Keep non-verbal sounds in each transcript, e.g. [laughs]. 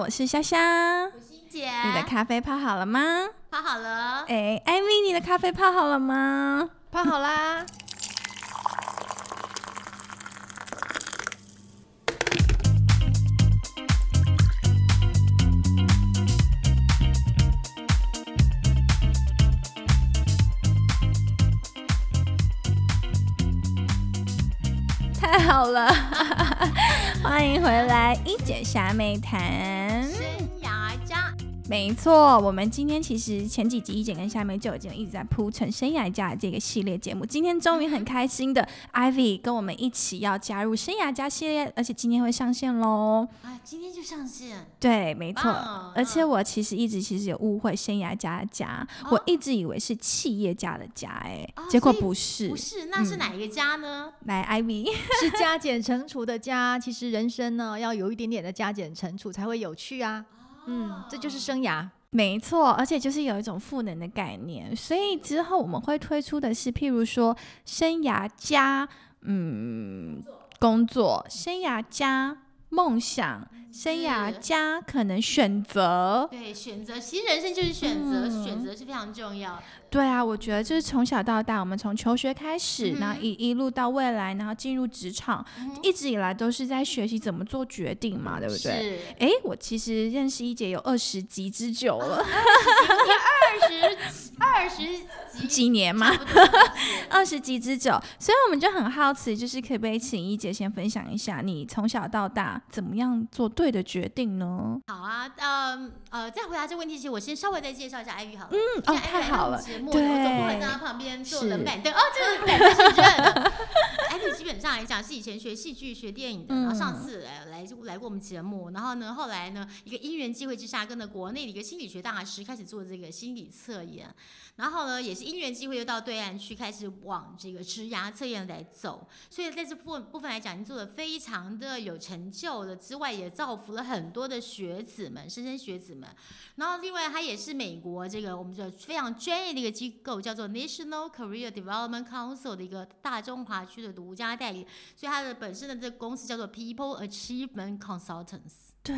我是香香。姐，你的咖啡泡好了吗？泡好了。哎，艾米，你的咖啡泡好了吗？泡好啦。欢迎回来，一姐虾妹谈。没错，我们今天其实前几集一剪跟下面就已经一直在铺陈生涯家这个系列节目，今天终于很开心的 Ivy 跟我们一起要加入生涯家系列，而且今天会上线喽！啊，今天就上线？对，没错。而且我其实一直其实有误会生涯家的家，我一直以为是企业家的家，哎，结果不是，不是，那是哪一个家呢？来，Ivy [laughs] 是加减乘除的加，其实人生呢要有一点点的加减乘除才会有趣啊。嗯，这就是生涯，没错，而且就是有一种赋能的概念，所以之后我们会推出的是，譬如说生涯加嗯工作，生涯加梦想。生涯加可能选择，对选择，其实人生就是选择，选择是非常重要。对啊，我觉得就是从小到大，我们从求学开始，然后一一路到未来，然后进入职场，一直以来都是在学习怎么做决定嘛，对不对？哎，我其实认识一姐有二十集之久了，二十 [laughs] 二十几年嘛，二十集之久，所以我们就很好奇，就是可不可以请一姐先分享一下你从小到大怎么样做。对的决定呢？好啊，呃呃，在回答这个问题前，我先稍微再介绍一下艾玉好了。嗯，哦，太好了。节目，我总不会在他旁边坐冷板凳。哦，这个板凳是热的。[laughs] 艾玉基本上来讲是以前学戏剧、学电影的，然后上次来来来过我们节目，然后呢，后来呢，一个因缘机会之下，跟着国内的一个心理学大师开始做这个心理测验。然后呢，也是因缘机会，又到对岸去开始往这个职涯测验来走。所以在这部部分来讲，你做的非常的有成就了之外，也造福了很多的学子们、莘莘学子们。然后另外，他也是美国这个我们的非常专业的一个机构，叫做 National Career Development Council 的一个大中华区的独家代理。所以它的本身的这个公司叫做 People Achievement Consultants。对。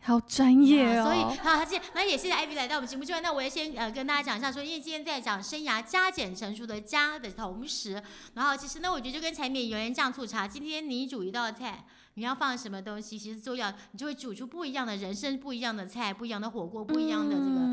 好专业哦！所以，好，他今那也谢谢 Ivy 来到我们节目之外，那我也先呃跟大家讲一下，说因为今天在讲生涯加减乘除的加的同时，然后其实呢，我觉得就跟柴米油盐酱醋茶，今天你煮一道菜，你要放什么东西，其实都要你就会煮出不一样的人生，不一样的菜，不一样的火锅，不一样的这个嗯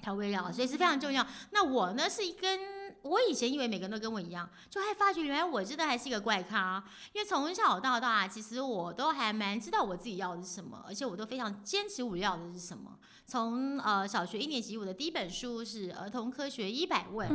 调味料，所以是非常重要。那我呢是一根。我以前以为每个人都跟我一样，就还发觉原来我真的还是一个怪咖。因为从小到大，其实我都还蛮知道我自己要的是什么，而且我都非常坚持我要的是什么。从呃小学一年级，我的第一本书是《儿童科学一百问》，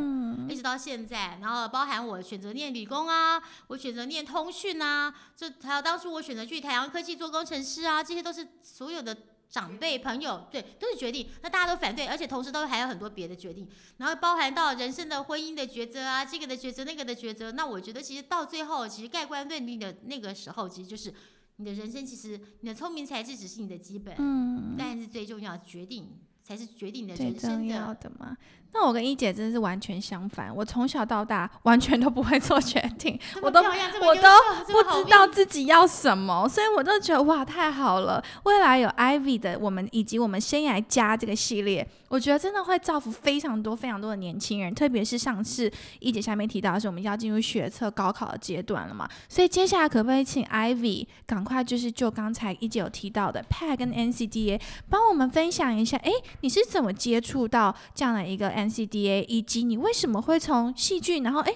一直到现在，然后包含我选择念理工啊，我选择念通讯啊，这还有当初我选择去台阳科技做工程师啊，这些都是所有的。长辈、朋友，对，都是决定。那大家都反对，而且同时都还有很多别的决定，然后包含到人生的婚姻的抉择啊，这个的抉择，那个的抉择。那我觉得，其实到最后，其实盖棺论定的那个时候，其实就是你的人生，其实你的聪明才智只是你的基本，嗯，但是最重要决定才是决定你的人生的嘛。那我跟一姐真的是完全相反，我从小到大 [laughs] 完全都不会做决定，[laughs] 我都我都不知道自己要什么，所以我都觉得哇太好了，未来有 Ivy 的我们以及我们生涯家这个系列，我觉得真的会造福非常多非常多的年轻人，特别是上次一姐下面提到的是我们要进入学测高考的阶段了嘛，所以接下来可不可以请 Ivy 赶快就是就刚才一姐有提到的 PAD 跟 NCDA 帮我们分享一下，哎，你是怎么接触到这样的一个 NCDA，以及你为什么会从戏剧，然后哎，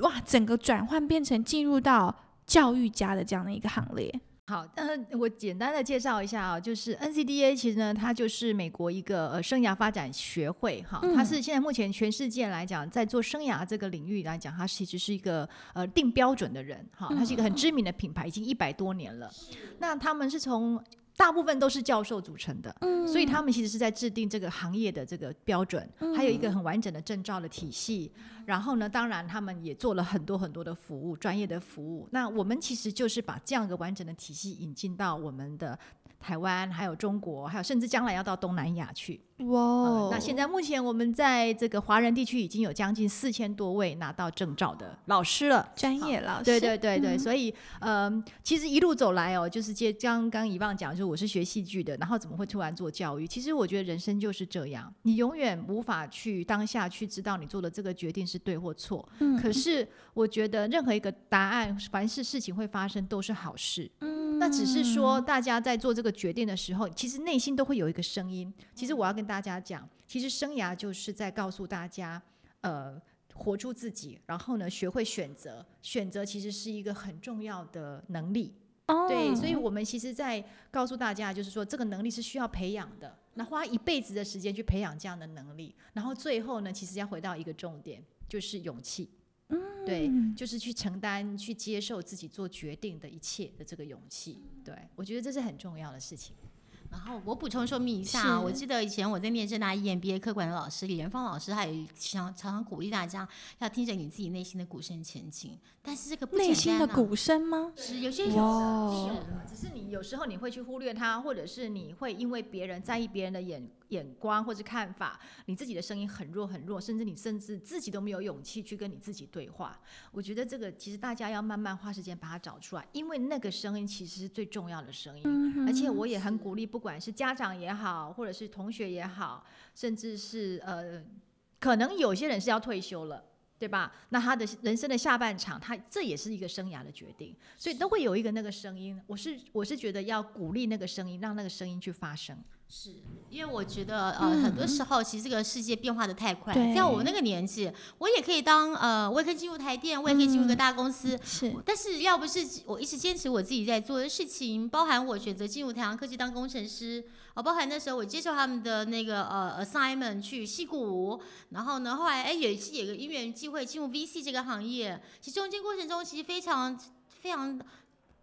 哇，整个转换变成进入到教育家的这样的一个行列？好，嗯，我简单的介绍一下啊，就是 NCDA 其实呢，它就是美国一个呃生涯发展学会哈，它是现在目前全世界来讲，在做生涯这个领域来讲，它其实是一个呃定标准的人哈，它是一个很知名的品牌，已经一百多年了。那他们是从大部分都是教授组成的，所以他们其实是在制定这个行业的这个标准，还有一个很完整的证照的体系。然后呢，当然他们也做了很多很多的服务，专业的服务。那我们其实就是把这样一个完整的体系引进到我们的。台湾，还有中国，还有甚至将来要到东南亚去。哇、呃那现在目前我们在这个华人地区已经有将近四千多位拿到证照的老师了。专业老师，对对对对，嗯所以呃，其实一路走来哦，就是接刚刚遗忘讲，就是我是学戏剧的，然后怎么会突然做教育？其实我觉得人生就是这样，你永远无法去当下去知道你做的这个决定是对或错。嗯可是我觉得任何一个答案，凡是事情会发生都是好事。嗯那只是说，大家在做这个决定的时候，其实内心都会有一个声音。其实我要跟大家讲，其实生涯就是在告诉大家，呃，活出自己，然后呢，学会选择。选择其实是一个很重要的能力。哦对，所以我们其实，在告诉大家，就是说，这个能力是需要培养的。那花一辈子的时间去培养这样的能力，然后最后呢，其实要回到一个重点，就是勇气。对，就是去承担、去接受自己做决定的一切的这个勇气。对我觉得这是很重要的事情。然后我补充说明一下啊，我记得以前我在念正大 EMBA 科管的老师李仁芳老师，他也常常常鼓励大家要听着你自己内心的鼓声前进。但是这个不简内心的鼓声吗？是有些有哇是只是你有时候你会去忽略它，或者是你会因为别人在意别人的眼眼光或是看法，你自己的声音很弱很弱，甚至你甚至自己都没有勇气去跟你自己对话。我觉得这个其实大家要慢慢花时间把它找出来，因为那个声音其实是最重要的声音。嗯而且我也很鼓励，不管是家长也好，或者是同学也好，甚至是呃，可能有些人是要退休了。对吧？那他的人生的下半场，他这也是一个生涯的决定，所以都会有一个那个声音。我是我是觉得要鼓励那个声音，让那个声音去发声。是因为我觉得呃，嗯。很多时候其实这个世界变化的太快，对。在我那个年纪，我也可以当呃，我也可以进入台电，我也可以进入一个嗯。大公司。是。但是要不是我一直坚持我自己在做的事情，包含我选择进入太阳科技当工程师，哦，包含那时候我接受他们的那个呃 assignment 去戏谷，然后呢，后来哎也是有个因缘机会进入 VC 这个行业，其实中间过程中其实非常非常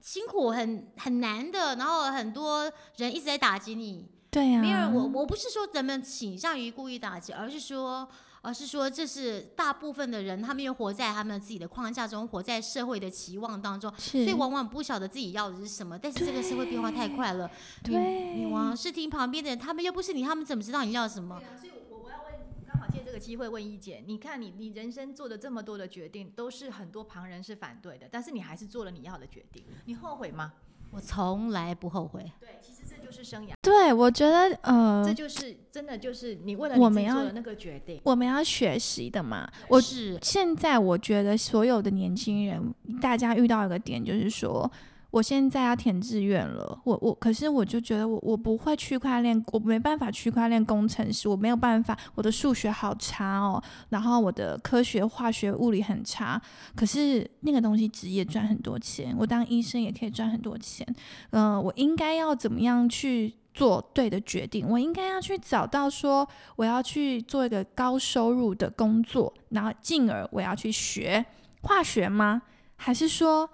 辛苦，很很难的，然后很多人一直在打击你，对呀、没有，我我不是说咱们倾向于故意打击，而是说，而是说这是大部分的人，他们又活在他们自己的框架中，活在社会的期望当中，所以往往不晓得自己要的是什么。但是这个社会变化太快了，你对你往是听旁边的人，他们又不是你，他们怎么知道你要什么？对啊，所以我我要问，刚好借这个机会问一姐，你看你你人生做的这么多的决定，都是很多旁人是反对的，但是你还是做了你要的决定，你后悔吗？我从来不后悔。对，其实这就是生涯，对我觉得呃这，就是真的就是你为了我们要那个决定。我们要学习的嘛。我是现在我觉得所有的年轻人，大家遇到一个点就是说。我现在要填志愿了，我我可是我就觉得我我不会区块链，我没办法区块链工程师，我没有办法，我的数学好差哦，然后我的科学、化学、物理很差，可是那个东西职业赚很多钱，我当医生也可以赚很多钱，嗯、我应该要怎么样去做对的决定？我应该要去找到说我要去做一个高收入的工作，然后进而我要去学化学吗？还是说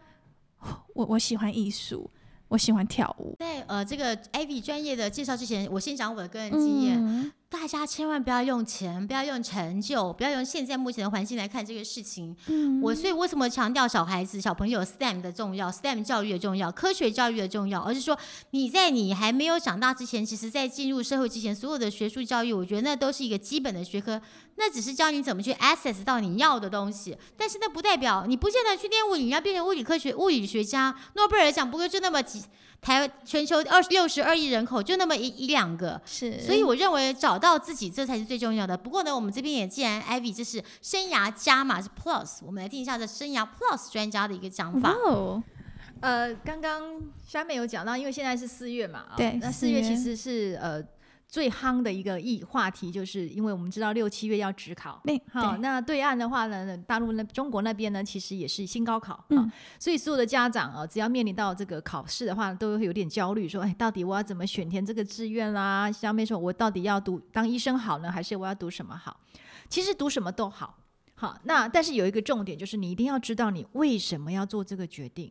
我我喜欢艺术，我喜欢跳舞？在呃这个 Ivy 专业的介绍之前，我先讲我的个人经验。嗯大家千万不要用钱，不要用成就，不要用现在目前的环境来看这个事情。嗯我所以为什么强调小孩子、小朋友 STEM 的重要，STEM 教育的重要，科学教育的重要，而是说你在你还没有长大之前，其实在进入社会之前，所有的学术教育，我觉得那都是一个基本的学科，那只是教你怎么去 access 到你要的东西，但是那不代表你不见得去练物理，你要变成物理科学物理学家，诺贝尔奖不过就那么几。台全球二六十二亿人口就那么一一两个，是，所以我认为找到自己这才是最重要的。不过呢，我们这边也既然 Ivy 这是生涯加码是 Plus，我们来听一下这生涯 Plus 专家的一个讲哇法。哦，呃，刚刚下面有讲到，因为现在是四月嘛，啊对那四月其实是呃最夯的一个议话题，就是因为我们知道六七月要职考。那好，对那对岸的话呢，大陆那中国那边呢，其实也是新高考，嗯啊，所以所有的家长啊，只要面临到这个考试的话，都会有点焦虑，说，哎，到底我要怎么选填这个志愿啦？下面说我到底要读当医生好呢，还是我要读什么好？其实读什么都好，好，那但是有一个重点，就是你一定要知道你为什么要做这个决定。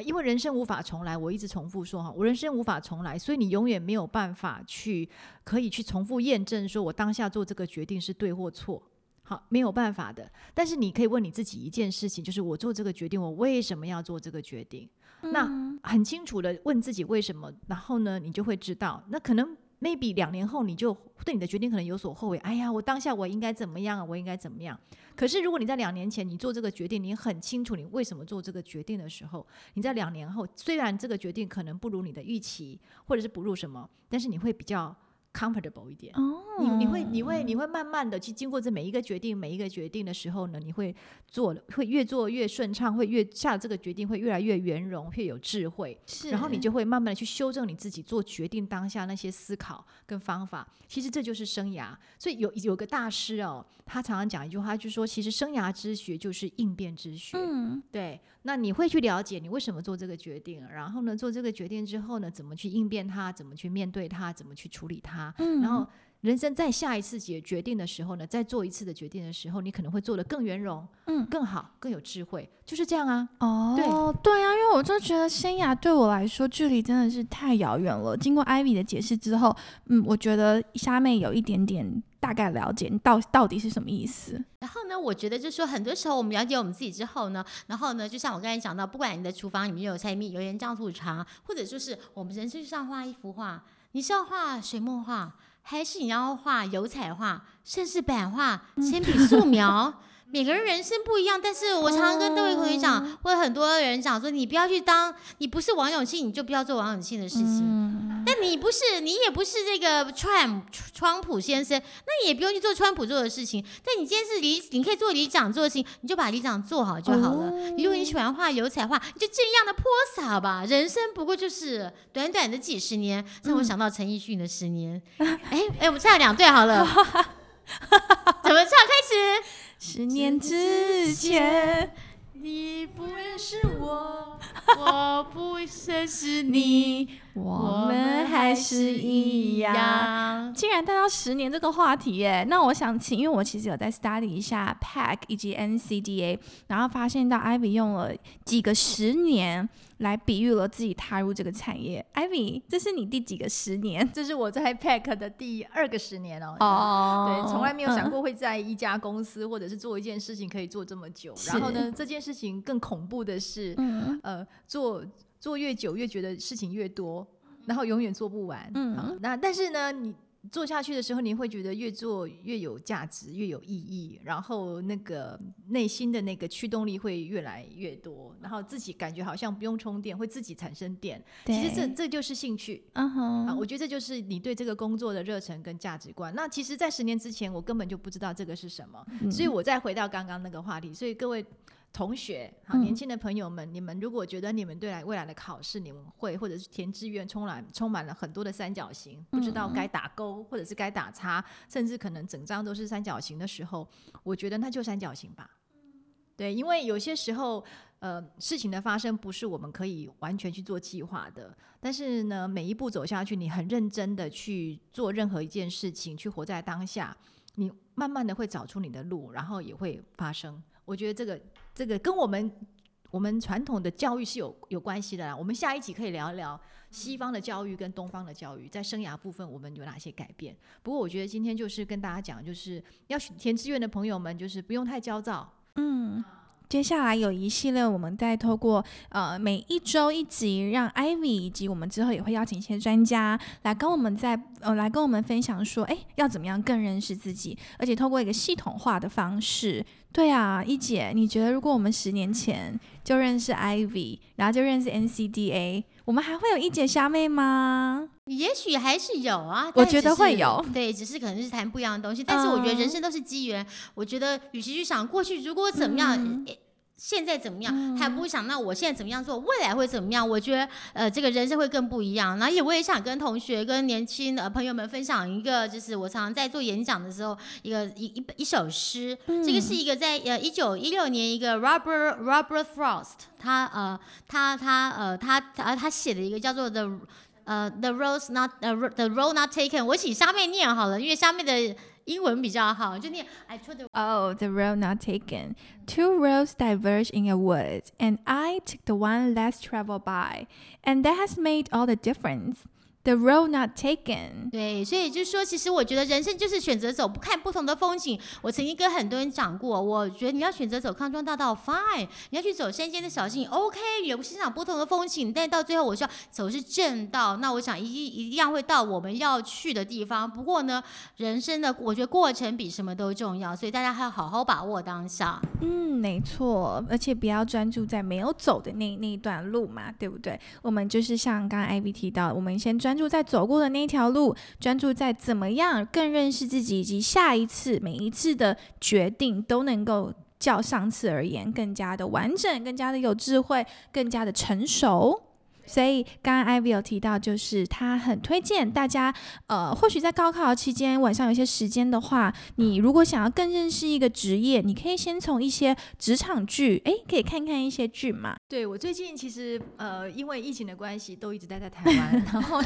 啊，因为人生无法重来，我一直重复说哈，我人生无法重来，所以你永远没有办法去可以去重复验证，说我当下做这个决定是对或错。好，没有办法的。但是你可以问你自己一件事情，就是我做这个决定，我为什么要做这个决定？那很清楚的问自己为什么，然后呢，你就会知道，那可能 maybe 两年后你就对你的决定可能有所后悔。哎呀，我当下我应该怎么样？我应该怎么样？可是如果你在两年前你做这个决定，你很清楚你为什么做这个决定的时候，你在两年后虽然这个决定可能不如你的预期，或者是不如什么，但是你会比较。Comfortable 一点，你你会你会你会慢慢的去经过这每一个决定每一个决定的时候呢，你会做会越做越顺畅，会越下这个决定会越来越圆融，越有智慧，是然后你就会慢慢的去修正你自己做决定当下那些思考跟方法。其实这就是生涯，所以有有个大师哦，他常常讲一句话，就是说其实生涯之学就是应变之学。嗯，对。那你会去了解你为什么做这个决定，然后呢，做这个决定之后呢，怎么去应变它，怎么去面对它，怎么去处理它，然后人生在下一次决决定的时候呢，再做一次的决定的时候，你可能会做得更圆融，嗯，更好，更有智慧，就是这样啊。哦，对对啊，因为我就觉得生涯对我来说距离真的是太遥远了。经过艾米的解释之后，嗯，我觉得虾妹有一点点。大概了解你到到底是什么意思。然后呢，我觉得就是说，很多时候我们了解我们自己之后呢，然后呢，就像我刚才讲到，不管你的厨房里面有柴米油盐酱醋茶，或者就是我们人生上画一幅画，你是要画水墨画，还是你要画油彩画，甚至版画、[laughs] 铅笔素描？每个人人生不一样，但是我常常跟各位同学讲，或者很多人讲说，你不要去当，你不是王永庆，你就不要做王永庆的事情。但你不是，你也不是这个川川普先生，那你也不用去做川普做的事情。但你今天是里，你可以做里长做的事情，你就把里长做好就好了。如果你喜欢画油彩画，你就这样的泼洒吧。人生不过就是短短的几十年，让我想到陈奕迅的十年。哎哎，我们唱两对好了。[laughs] 怎么唱？开始。十年之前，你不认识我，我不认识你，[laughs] 我们还是一样。竟然带到十年这个话题耶，那我想请，因为我其实有在 study 一下 PAC 以及 NCDA，然后发现到 Ivy 用了几个十年。来比喻了自己踏入这个产业，Ivy，这是你第几个十年？[laughs] 这是我在 Pack 的第二个十年哦。哦，对，从来没有想过会在一家公司或者是做一件事情可以做这么久。然后呢，这件事情更恐怖的是，呃，做做越久越觉得事情越多，然后永远做不完。嗯，那但是呢，你。做下去的时候，你会觉得越做越有价值，越有意义，然后那个内心的那个驱动力会越来越多，然后自己感觉好像不用充电，会自己产生电。其实这这就是兴趣。嗯哼，啊，我觉得这就是你对这个工作的热忱跟价值观。那其实，在十年之前，我根本就不知道这个是什么，所以我再回到刚刚那个话题。所以各位。同学，好，年轻的朋友们，你们如果觉得你们对来未来的考试，你们会或者是填志愿充满充满了很多的三角形，不知道该打勾或者是该打叉，甚至可能整张都是三角形的时候，我觉得那就三角形吧。对，因为有些时候，呃，事情的发生不是我们可以完全去做计划的，但是呢，每一步走下去，你很认真的去做任何一件事情，去活在当下，你慢慢的会找出你的路，然后也会发生。我觉得这个。这个跟我们我们传统的教育是有有关系的啦。我们下一集可以聊一聊西方的教育跟东方的教育在生涯部分我们有哪些改变。不过我觉得今天就是跟大家讲，就是要填志愿的朋友们，就是不用太焦躁。嗯。接下来有一系列，我们再透过呃每一周一集，让 Ivy 以及我们之后也会邀请一些专家来跟我们在呃来跟我们分享说，哎，要怎么样更认识自己，而且透过一个系统化的方式。对啊，一姐，你觉得如果我们十年前就认识 Ivy，然后就认识 NCDA，我们还会有一姐虾妹吗？也许还是有啊，我觉得会有。[laughs] 对，只是可能是谈不一样的东西。但是我觉得人生都是机缘。我觉得与其去想过去如果怎么样。现在怎么样？还不会想，那我现在怎么样做？未来会怎么样？我觉得，呃，这个人生会更不一样。然后也我也想跟同学、跟年轻的朋友们分享一个，就是我常常在做演讲的时候，一个一一一首诗。这个是一个在呃一九一六年一个 Robert Robert Frost，他呃他他呃他他他写的一个叫做 The 呃 The Rose Not 呃 The Road Not Taken。我请下面念好了，因为下面的。英文比较好，就念 I took the Oh, the road not taken. Two roads diverge in a wood, and I took the one less traveled by, and that has made all the difference. The road not taken。对，所以就是说，其实我觉得人生就是选择走，不看不同的风景。我曾经跟很多人讲过，我觉得你要选择走康庄大道，fine；你要去走山间的小径，OK，有欣赏不同的风景。但到最后，我需要走是正道，那我想一一样会到我们要去的地方。不过呢，人生的我觉得过程比什么都重要，所以大家还要好好把握当下。嗯，没错，而且不要专注在没有走的那那一段路嘛，对不对？我们就是像刚刚 Ivy 提到，我们先专。专注在走过的那一条路，专注在怎么样更认识自己，以及下一次每一次的决定都能够较上次而言更加的完整，更加的有智慧，更加的成熟。所以刚刚 Ivy 有提到，就是他很推荐大家，呃，或许在高考期间晚上有些时间的话，你如果想要更认识一个职业，你可以先从一些职场剧，哎，可以看看一些剧嘛。对我最近其实呃，因为疫情的关系，都一直待在台湾，[laughs] 然后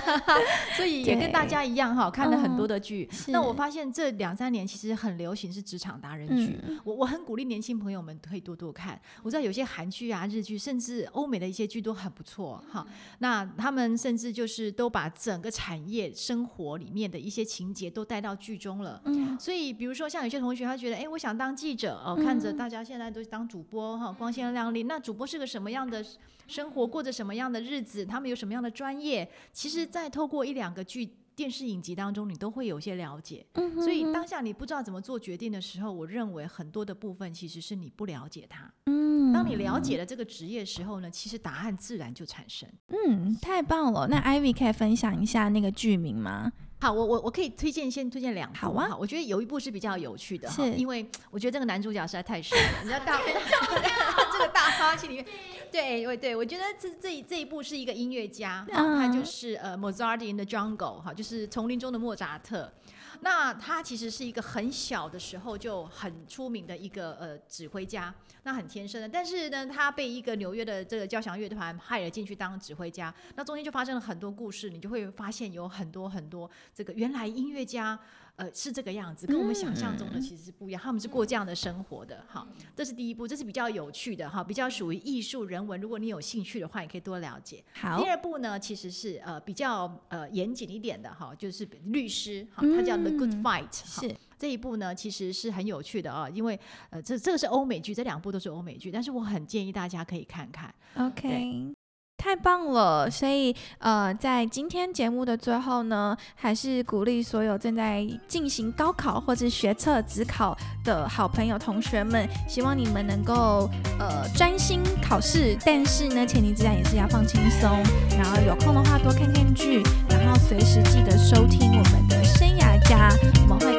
所以也跟大家一样哈，看了很多的剧。那我发现这两三年其实很流行是职场达人剧，我我很鼓励年轻朋友们可以多多看。我知道有些韩剧啊、日剧，甚至欧美的一些剧都很不错哈。那他们甚至就是都把整个产业生活里面的一些情节都带到剧中了。嗯，所以比如说像有些同学他觉得，哎，我想当记者哦，看着大家现在都当主播哈，光鲜亮丽。那主播是个什么样的生活，过着什么样的日子？他们有什么样的专业？其实，在透过一两个剧、电视影集当中，你都会有些了解。嗯，所以当下你不知道怎么做决定的时候，我认为很多的部分其实是你不了解它。嗯。当你了解了这个职业时候呢，其实答案自然就产生。嗯，太棒了。那 Ivy 可以分享一下那个剧名吗？好，我我我可以推荐，先推荐两部。好啊，我觉得有一部是比较有趣的，哈，因为我觉得这个男主角实在太帅了。你知道大 [laughs] [laughs] 这个大花戏里面，[laughs] 对，对，对我觉得这这这一部是一个音乐家，他就是呃 Mozart in the Jungle，哈，就是丛林中的莫扎特。那他其实是一个很小的时候就很出名的一个呃指挥家，那很天生的。但是呢，他被一个纽约的这个交响乐团派了进去当指挥家，那中间就发生了很多故事，你就会发现有很多很多这个原来音乐家。呃，是这个样子，跟我们想象中的其实是不一样。他们是过这样的生活的，哈，这是第一步，这是比较有趣的，哈，比较属于艺术人文。如果你有兴趣的话，也可以多了解。好，第二步呢，其实是呃比较呃严谨一点的，哈，就是律师，哈，他叫 Good Fight，是这一部呢，其实是很有趣的啊，因为呃这这个是欧美剧，这两部都是欧美剧，但是我很建议大家可以看看。OK。太棒了！所以，呃，在今天节目的最后呢，还是鼓励所有正在进行高考或者学测、职考的好朋友、同学们，希望你们能够呃专心考试。但是呢，前提之下也是要放轻松，然后有空的话多看看剧，然后随时记得收听我们的家，我们会。